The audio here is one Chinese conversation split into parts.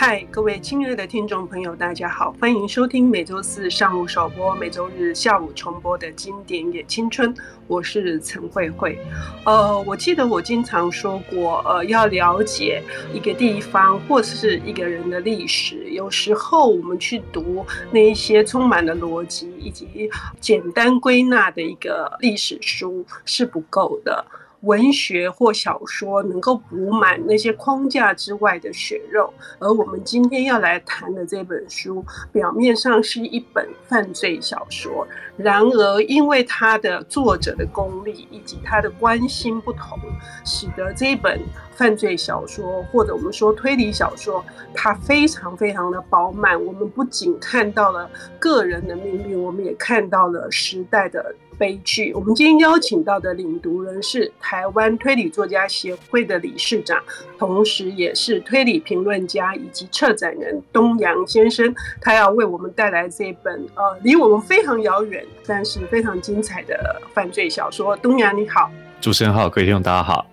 嗨，各位亲爱的听众朋友，大家好，欢迎收听每周四上午首播、每周日下午重播的经典也青春。我是陈慧慧。呃，我记得我经常说过，呃，要了解一个地方或是一个人的历史，有时候我们去读那一些充满了逻辑以及简单归纳的一个历史书是不够的。文学或小说能够补满那些框架之外的血肉，而我们今天要来谈的这本书，表面上是一本犯罪小说，然而因为它的作者的功力以及他的关心不同，使得这本犯罪小说或者我们说推理小说，它非常非常的饱满。我们不仅看到了个人的命运，我们也看到了时代的。悲剧。我们今天邀请到的领读人是台湾推理作家协会的理事长，同时也是推理评论家以及策展人东阳先生。他要为我们带来这本呃离我们非常遥远，但是非常精彩的犯罪小说。东阳你好，主持人好，各位听众大家好。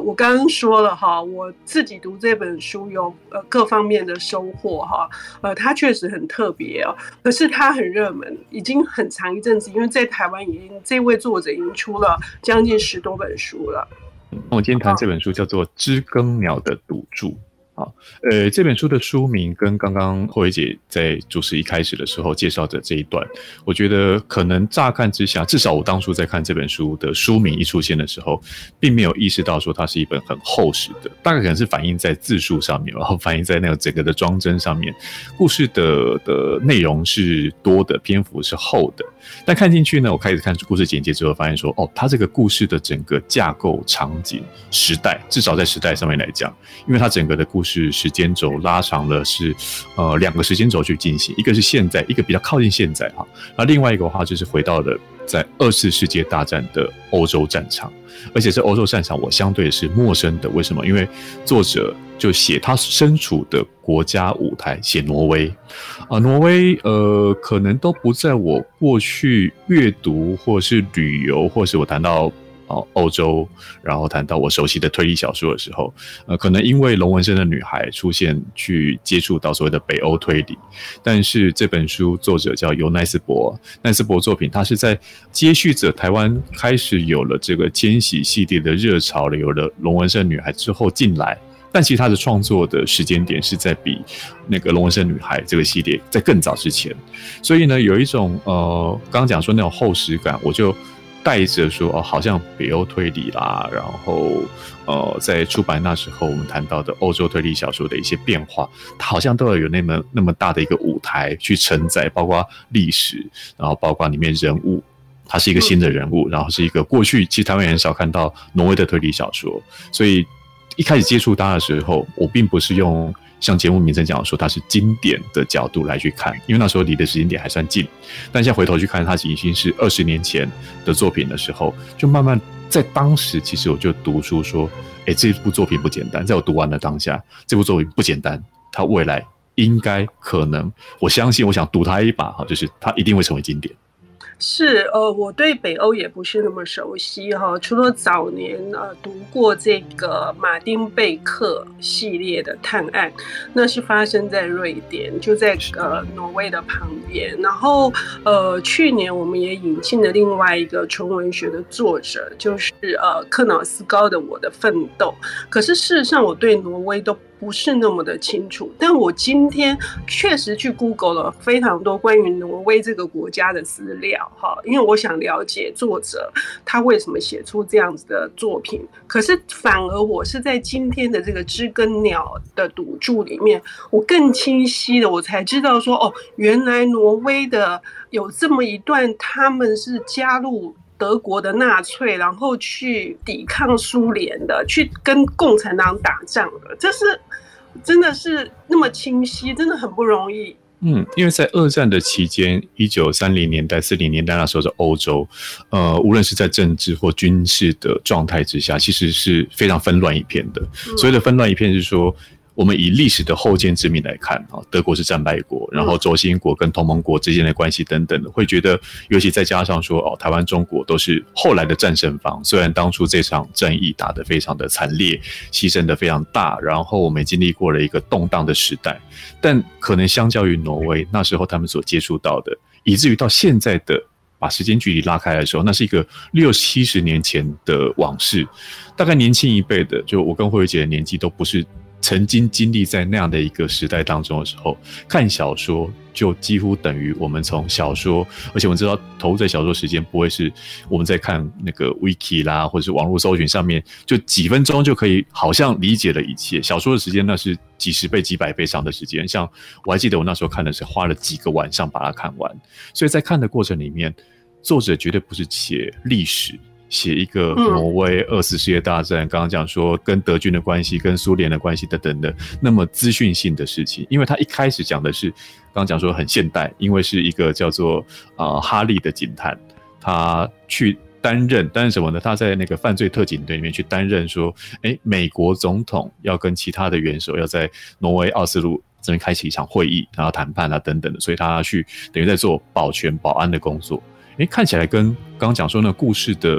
呃，我刚刚说了哈，我自己读这本书有呃各方面的收获哈，呃，它确实很特别哦，可是它很热门，已经很长一阵子，因为在台湾已经这位作者已经出了将近十多本书了。那我今天谈这本书叫做《知更鸟的赌注》。好，呃，这本书的书名跟刚刚慧慧姐在主持一开始的时候介绍的这一段，我觉得可能乍看之下，至少我当初在看这本书的书名一出现的时候，并没有意识到说它是一本很厚实的，大概可能是反映在字数上面，然 后反映在那个整个的装帧上面，故事的的内容是多的，篇幅是厚的。但看进去呢，我开始看故事简介之后，发现说，哦，它这个故事的整个架构、场景、时代，至少在时代上面来讲，因为它整个的故事是时间轴拉长了是，呃，两个时间轴去进行，一个是现在，一个比较靠近现在哈，那另外一个的话就是回到了在二次世界大战的欧洲战场，而且这欧洲战场我相对是陌生的，为什么？因为作者。就写他身处的国家舞台，写挪威，啊，挪威，呃，可能都不在我过去阅读或是旅游，或是我谈到欧洲，然后谈到我熟悉的推理小说的时候，呃，可能因为龙纹身的女孩出现，去接触到所谓的北欧推理。但是这本书作者叫尤奈斯伯，奈斯伯作品，他是在接续着台湾开始有了这个千禧系列的热潮了，有了龙纹身女孩之后进来。但其实他的创作的时间点是在比那个《龙纹身女孩》这个系列在更早之前，所以呢，有一种呃，刚刚讲说那种厚实感，我就带着说哦，好像北欧推理啦，然后呃，在出版那时候我们谈到的欧洲推理小说的一些变化，它好像都要有那么那么大的一个舞台去承载，包括历史，然后包括里面人物，他是一个新的人物，然后是一个过去其实台湾人很少看到挪威的推理小说，所以。一开始接触它的时候，我并不是用像节目名称讲说它是经典的角度来去看，因为那时候离的时间点还算近。但现在回头去看，它已经是二十年前的作品的时候，就慢慢在当时，其实我就读书说，哎，这部作品不简单。在我读完的当下，这部作品不简单，它未来应该可能，我相信，我想赌它一把哈，就是它一定会成为经典。是呃，我对北欧也不是那么熟悉哈，除了早年呃读过这个马丁贝克系列的探案，那是发生在瑞典，就在呃挪威的旁边。然后呃去年我们也引进了另外一个纯文学的作者，就是呃克瑙斯高的《我的奋斗》。可是事实上，我对挪威都不是那么的清楚，但我今天确实去 Google 了非常多关于挪威这个国家的资料，哈，因为我想了解作者他为什么写出这样子的作品。可是反而我是在今天的这个知更鸟的赌注里面，我更清晰的我才知道说，哦，原来挪威的有这么一段，他们是加入。德国的纳粹，然后去抵抗苏联的，去跟共产党打仗的，这是真的是那么清晰，真的很不容易。嗯，因为在二战的期间，一九三零年代、四零年代那时候的欧洲，呃，无论是在政治或军事的状态之下，其实是非常纷乱一片的。所谓的纷乱一片是说。我们以历史的后见之明来看啊，德国是战败国，然后轴心国跟同盟国之间的关系等等的，会觉得，尤其再加上说哦，台湾、中国都是后来的战胜方，虽然当初这场战役打得非常的惨烈，牺牲的非常大，然后我们经历过了一个动荡的时代，但可能相较于挪威那时候他们所接触到的，以至于到现在的。把时间距离拉开的时候，那是一个六七十年前的往事。大概年轻一辈的，就我跟慧慧姐的年纪都不是曾经经历在那样的一个时代当中的时候，看小说就几乎等于我们从小说，而且我们知道投入在小说时间不会是我们在看那个 wiki 啦，或者是网络搜寻上面，就几分钟就可以好像理解了一切。小说的时间那是几十倍、几百倍上的时间。像我还记得我那时候看的是花了几个晚上把它看完，所以在看的过程里面。作者绝对不是写历史，写一个挪威二次世界大战，刚刚讲说跟德军的关系、跟苏联的关系等等的那么资讯性的事情，因为他一开始讲的是刚刚讲说很现代，因为是一个叫做啊、呃、哈利的警探，他去担任担任什么呢？他在那个犯罪特警队里面去担任说，哎，美国总统要跟其他的元首要在挪威奥斯陆这边开启一场会议，然后谈判啊等等的，所以他去等于在做保全保安的工作。诶，看起来跟刚刚讲说那故事的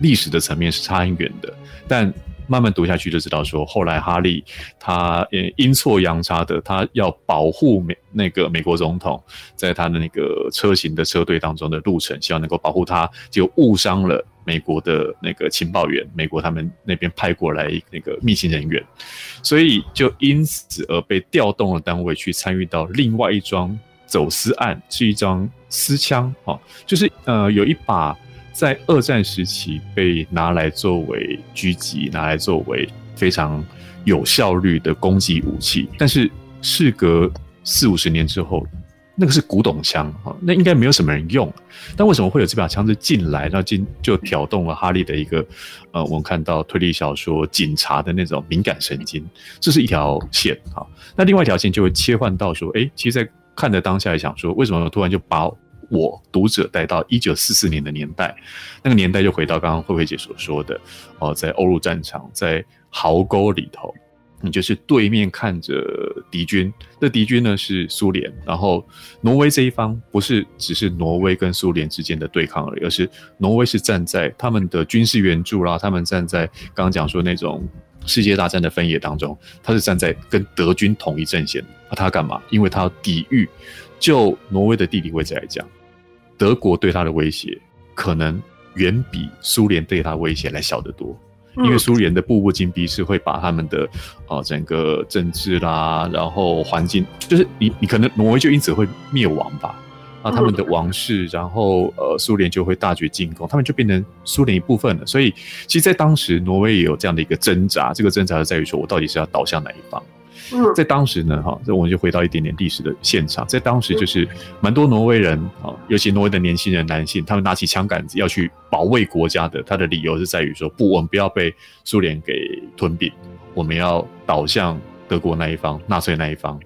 历史的层面是差很远的，但慢慢读下去就知道说，后来哈利他呃阴错阳差的，他要保护美那个美国总统，在他的那个车型的车队当中的路程，希望能够保护他，就误伤了美国的那个情报员，美国他们那边派过来那个密信人员，所以就因此而被调动了单位去参与到另外一桩。走私案是一桩私枪，哈，就是呃有一把在二战时期被拿来作为狙击、拿来作为非常有效率的攻击武器，但是事隔四五十年之后，那个是古董枪，哈，那应该没有什么人用，但为什么会有这把枪子进来，那进就挑动了哈利的一个呃，我们看到推理小说警察的那种敏感神经，这是一条线，哈，那另外一条线就会切换到说，诶，其实在。看着当下，也想说，为什么突然就把我读者带到一九四四年的年代？那个年代就回到刚刚慧慧姐所说的哦，在欧陆战场，在壕沟里头，你就是对面看着敌军，那敌军呢是苏联，然后挪威这一方不是只是挪威跟苏联之间的对抗而已，而是挪威是站在他们的军事援助啦，他们站在刚刚讲说那种。世界大战的分野当中，他是站在跟德军同一阵线。那他干嘛？因为他要抵御。就挪威的地理位置来讲，德国对他的威胁可能远比苏联对他的威胁来小得多。因为苏联的步步紧逼是会把他们的啊整个政治啦，然后环境，就是你你可能挪威就因此会灭亡吧。啊，他们的王室，然后呃，苏联就会大举进攻，他们就变成苏联一部分了。所以，其实，在当时，挪威也有这样的一个挣扎。这个挣扎是在于说，我到底是要倒向哪一方？嗯，在当时呢，哈，这我们就回到一点点历史的现场。在当时，就是蛮多挪威人啊，尤其挪威的年轻人、男性，他们拿起枪杆子要去保卫国家的。他的理由是在于说，不，我们不要被苏联给吞并，我们要倒向德国那一方，纳粹那一方。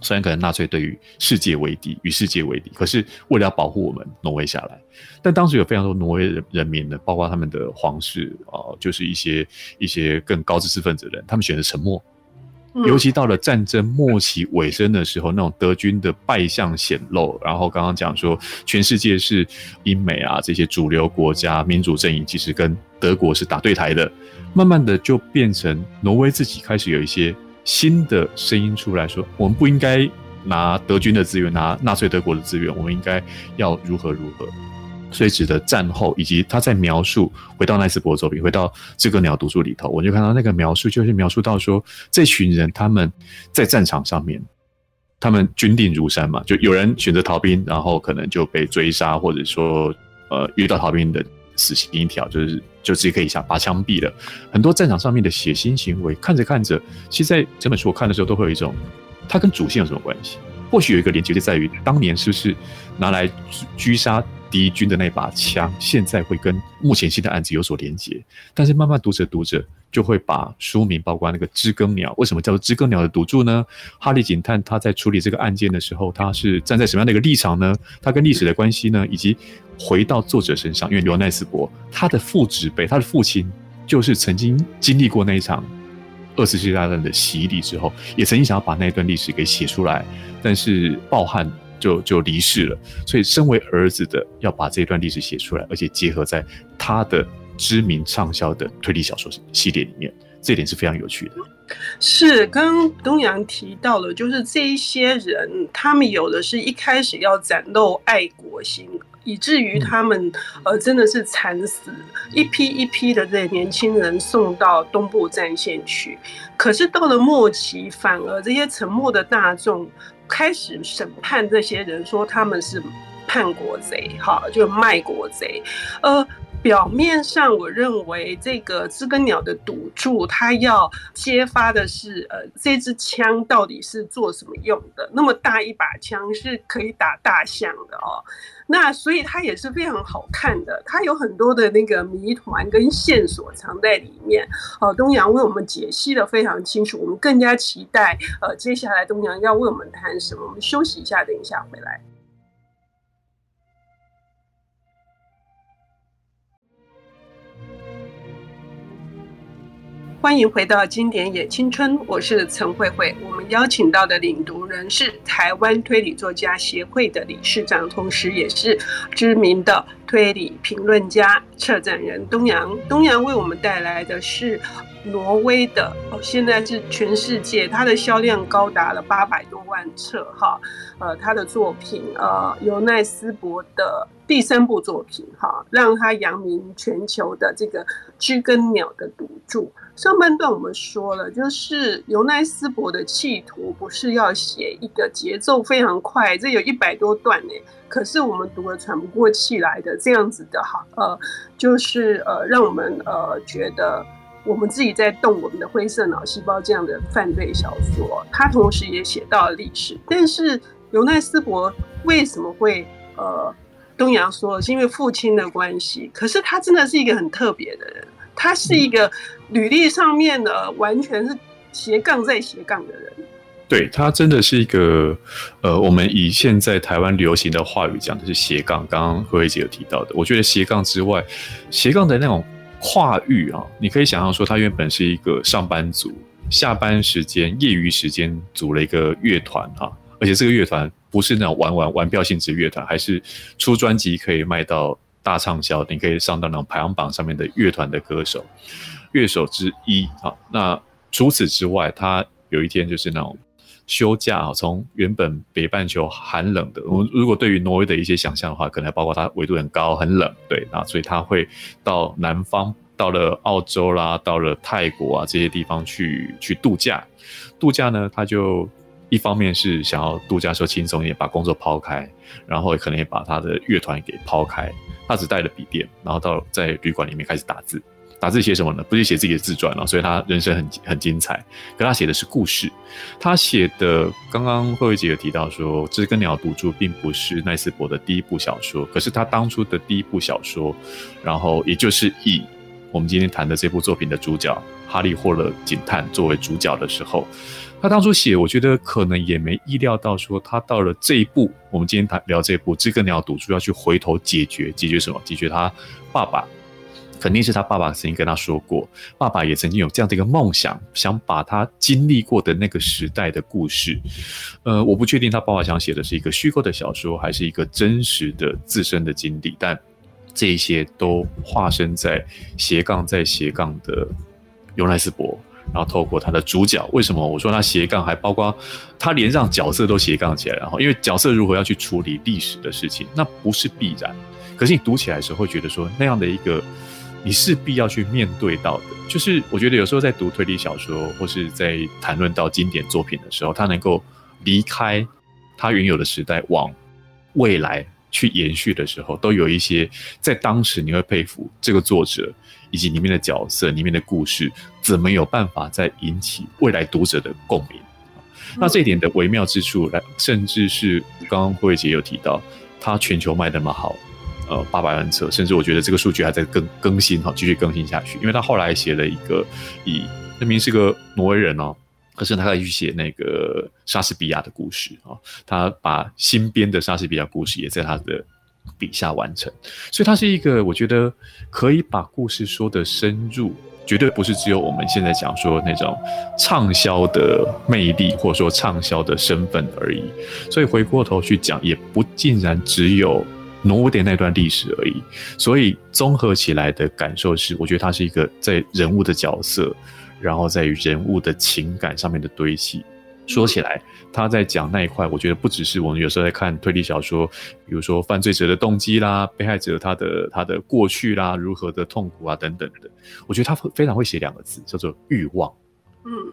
虽然可能纳粹对于世界为敌，与世界为敌，可是为了要保护我们挪威下来，但当时有非常多挪威人人民呢，包括他们的皇室啊、呃，就是一些一些更高知识分子的人，他们选择沉默。尤其到了战争末期尾声的时候，那种德军的败相显露，然后刚刚讲说全世界是英美啊这些主流国家民主阵营，其实跟德国是打对台的，慢慢的就变成挪威自己开始有一些。新的声音出来说，我们不应该拿德军的资源，拿纳粹德国的资源，我们应该要如何如何。所以，指的战后，以及他在描述回到奈斯伯作品，回到《知更鸟读书》里头，我就看到那个描述，就是描述到说，这群人他们在战场上面，他们军令如山嘛，就有人选择逃兵，然后可能就被追杀，或者说，呃，遇到逃兵的。死刑一条，就是就直接可以下拔枪毙了。很多战场上面的血腥行为，看着看着，其实在整本书我看的时候，都会有一种，它跟主线有什么关系？或许有一个连接，就在于当年是不是拿来狙杀敌军的那把枪，现在会跟目前新的案子有所连接。但是慢慢读着读着，就会把书名，包括那个知更鸟，为什么叫做知更鸟的赌注呢？哈利警探他在处理这个案件的时候，他是站在什么样的一个立场呢？他跟历史的关系呢？以及回到作者身上，因为刘奈斯伯他的父执辈，他的父亲就是曾经经历过那一场二次世界大战的洗礼之后，也曾经想要把那段历史给写出来，但是抱憾就就离世了。所以，身为儿子的要把这段历史写出来，而且结合在他的知名畅销的推理小说系列里面，这一点是非常有趣的。是，刚东阳提到了，就是这一些人，他们有的是一开始要展露爱国心。以至于他们呃真的是惨死，一批一批的这些年轻人送到东部战线去，可是到了末期，反而这些沉默的大众开始审判这些人，说他们是叛国贼，哈，就卖国贼，呃。表面上，我认为这个知更鸟的赌注，它要揭发的是，呃，这支枪到底是做什么用的？那么大一把枪是可以打大象的哦。那所以它也是非常好看的，它有很多的那个谜团跟线索藏在里面。呃，东阳为我们解析的非常清楚，我们更加期待，呃，接下来东阳要为我们谈什么？我们休息一下，等一下回来。欢迎回到经典也青春，我是陈慧慧。我们邀请到的领读人是台湾推理作家协会的理事长，同时也是知名的推理评论家、策展人东阳。东阳为我们带来的是挪威的，哦，现在是全世界，它的销量高达了八百多万册，哈，呃，他的作品，呃，尤奈斯伯的第三部作品，哈，让他扬名全球的这个知更鸟的赌注。上半段我们说了，就是尤奈斯伯的企图不是要写一个节奏非常快，这有一百多段呢，可是我们读了喘不过气来的这样子的哈，呃，就是呃，让我们呃觉得我们自己在动我们的灰色脑细胞这样的犯罪小说，他同时也写到了历史。但是尤奈斯伯为什么会呃，东阳说是因为父亲的关系，可是他真的是一个很特别的人。他是一个履历上面的完全是斜杠在斜杠的人，对，他真的是一个呃，我们以现在台湾流行的话语讲的是斜杠。刚刚何慧姐有提到的，我觉得斜杠之外，斜杠的那种跨域啊，你可以想象说，他原本是一个上班族，下班时间业余时间组了一个乐团啊，而且这个乐团不是那种玩玩玩票性质乐团，还是出专辑可以卖到。大畅销，你可以上到那种排行榜上面的乐团的歌手、乐手之一啊。那除此之外，他有一天就是那种休假啊，从原本北半球寒冷的，我们如果对于挪威的一些想象的话，可能还包括它纬度很高、很冷，对啊，所以他会到南方，到了澳洲啦，到了泰国啊这些地方去去度假。度假呢，他就。一方面是想要度假时候轻松一点，把工作抛开，然后可能也把他的乐团给抛开。他只带了笔电，然后到在旅馆里面开始打字。打字写什么呢？不是写自己的自传了，所以他人生很很精彩。可他写的是故事。他写的，刚刚慧慧姐有提到说，《知更鸟赌注》并不是奈斯伯的第一部小说，可是他当初的第一部小说，然后也就是以我们今天谈的这部作品的主角哈利·霍勒警探作为主角的时候。他当初写，我觉得可能也没意料到，说他到了这一步，我们今天谈聊这一步，知更鸟赌注要去回头解决，解决什么？解决他爸爸，肯定是他爸爸曾经跟他说过，爸爸也曾经有这样的一个梦想，想把他经历过的那个时代的故事，呃，我不确定他爸爸想写的是一个虚构的小说，还是一个真实的自身的经历，但这一些都化身在斜杠在斜杠的尤奈斯伯。然后透过他的主角，为什么我说他斜杠，还包括他连让角色都斜杠起来，然后因为角色如何要去处理历史的事情，那不是必然。可是你读起来的时候会觉得说，那样的一个你势必要去面对到的，就是我觉得有时候在读推理小说或是在谈论到经典作品的时候，他能够离开他原有的时代，往未来去延续的时候，都有一些在当时你会佩服这个作者。以及里面的角色、里面的故事，怎么有办法再引起未来读者的共鸣？那这一点的微妙之处，来，甚至是刚刚慧慧姐有提到，它全球卖那么好，呃，八百万册，甚至我觉得这个数据还在更更新哈，继续更新下去。因为他后来写了一个，以那名是个挪威人哦，可是他可以去写那个莎士比亚的故事啊，他把新编的莎士比亚故事也在他的。笔下完成，所以他是一个我觉得可以把故事说得深入、绝对不是只有我们现在讲说那种畅销的魅力，或者说畅销的身份而已。所以回过头去讲，也不尽然只有挪威的那段历史而已。所以综合起来的感受是，我觉得它是一个在人物的角色，然后在于人物的情感上面的堆砌。说起来，他在讲那一块，我觉得不只是我们有时候在看推理小说，比如说犯罪者的动机啦，被害者他的他的过去啦，如何的痛苦啊等等的，我觉得他非常会写两个字，叫做欲望。嗯，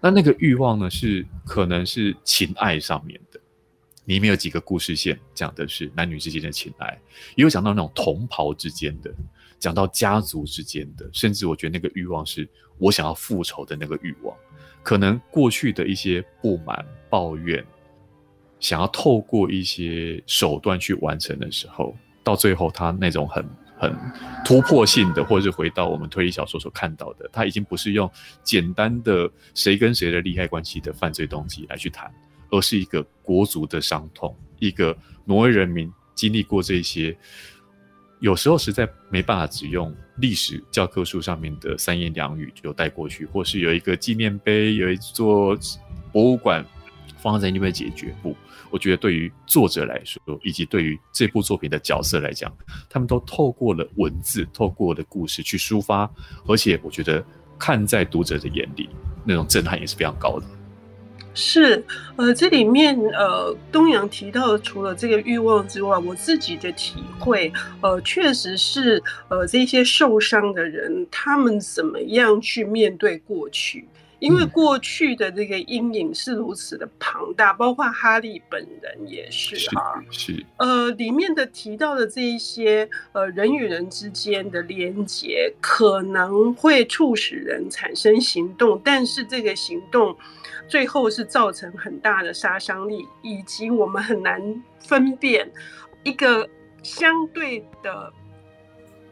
那那个欲望呢，是可能是情爱上面的，里面有几个故事线讲的是男女之间的情爱，也有讲到那种同袍之间的，讲到家族之间的，甚至我觉得那个欲望是我想要复仇的那个欲望。可能过去的一些不满、抱怨，想要透过一些手段去完成的时候，到最后他那种很很突破性的，或者是回到我们推理小说所看到的，他已经不是用简单的谁跟谁的利害关系的犯罪动机来去谈，而是一个国族的伤痛，一个挪威人民经历过这些。有时候实在没办法只用历史教科书上面的三言两语就带过去，或是有一个纪念碑、有一座博物馆放在那边解决。不，我觉得对于作者来说，以及对于这部作品的角色来讲，他们都透过了文字、透过了故事去抒发，而且我觉得看在读者的眼里，那种震撼也是非常高的。是，呃，这里面呃，东阳提到除了这个欲望之外，我自己的体会，呃，确实是，呃，这些受伤的人，他们怎么样去面对过去？因为过去的这个阴影是如此的庞大，包括哈利本人也是啊，是，是呃，里面的提到的这一些呃人与人之间的连结，可能会促使人产生行动，但是这个行动最后是造成很大的杀伤力，以及我们很难分辨一个相对的。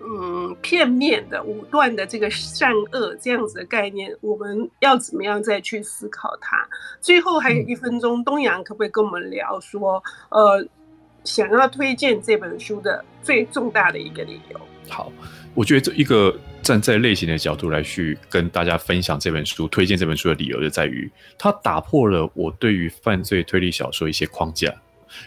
嗯，片面的、武断的这个善恶这样子的概念，我们要怎么样再去思考它？最后还有一分钟，东阳可不可以跟我们聊说，呃，想要推荐这本书的最重大的一个理由？好，我觉得这一个站在类型的角度来去跟大家分享这本书，推荐这本书的理由就在于，它打破了我对于犯罪推理小说一些框架。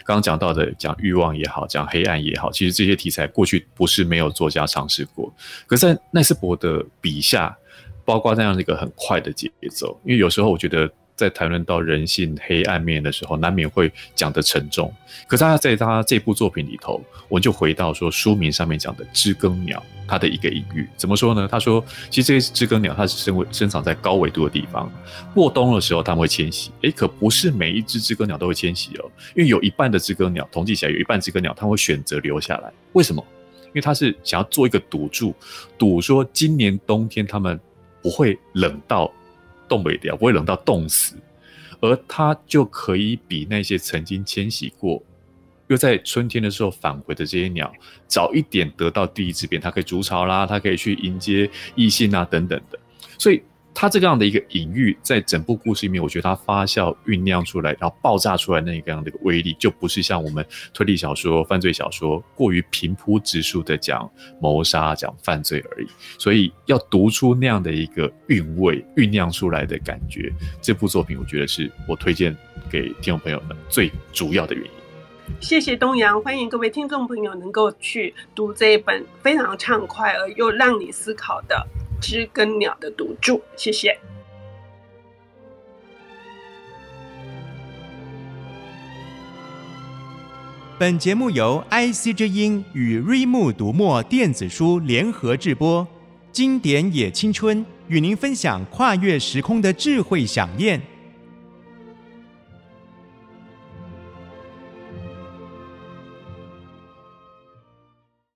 刚刚讲到的，讲欲望也好，讲黑暗也好，其实这些题材过去不是没有作家尝试过。可是，在奈斯伯的笔下，包括那样的一个很快的节奏，因为有时候我觉得。在谈论到人性黑暗面的时候，难免会讲得沉重。可是他在他这部作品里头，我们就回到说书名上面讲的知更鸟，它的一个隐喻怎么说呢？他说，其实这些知更鸟它是生生长在高纬度的地方，过冬的时候它们会迁徙。诶，可不是每一只知更鸟都会迁徙哦，因为有一半的知更鸟统计起来，有一半知更鸟它会选择留下来。为什么？因为它是想要做一个赌注，赌说今年冬天它们不会冷到。冻北掉不会冷到冻死，而它就可以比那些曾经迁徙过，又在春天的时候返回的这些鸟早一点得到第一次变，它可以筑巢啦，它可以去迎接异性啊等等的，所以。它这个样的一个隐喻，在整部故事里面，我觉得它发酵酝酿出来，然后爆炸出来那个样的一个威力，就不是像我们推理小说、犯罪小说过于平铺直述的讲谋杀、讲犯罪而已。所以要读出那样的一个韵味、酝酿出来的感觉，这部作品我觉得是我推荐给听众朋友们最主要的原因。谢谢东阳，欢迎各位听众朋友能够去读这一本非常畅快而又让你思考的。知更鸟的赌注，谢谢。本节目由 IC 之音与瑞木读墨电子书联合制播，经典也青春与您分享跨越时空的智慧想念。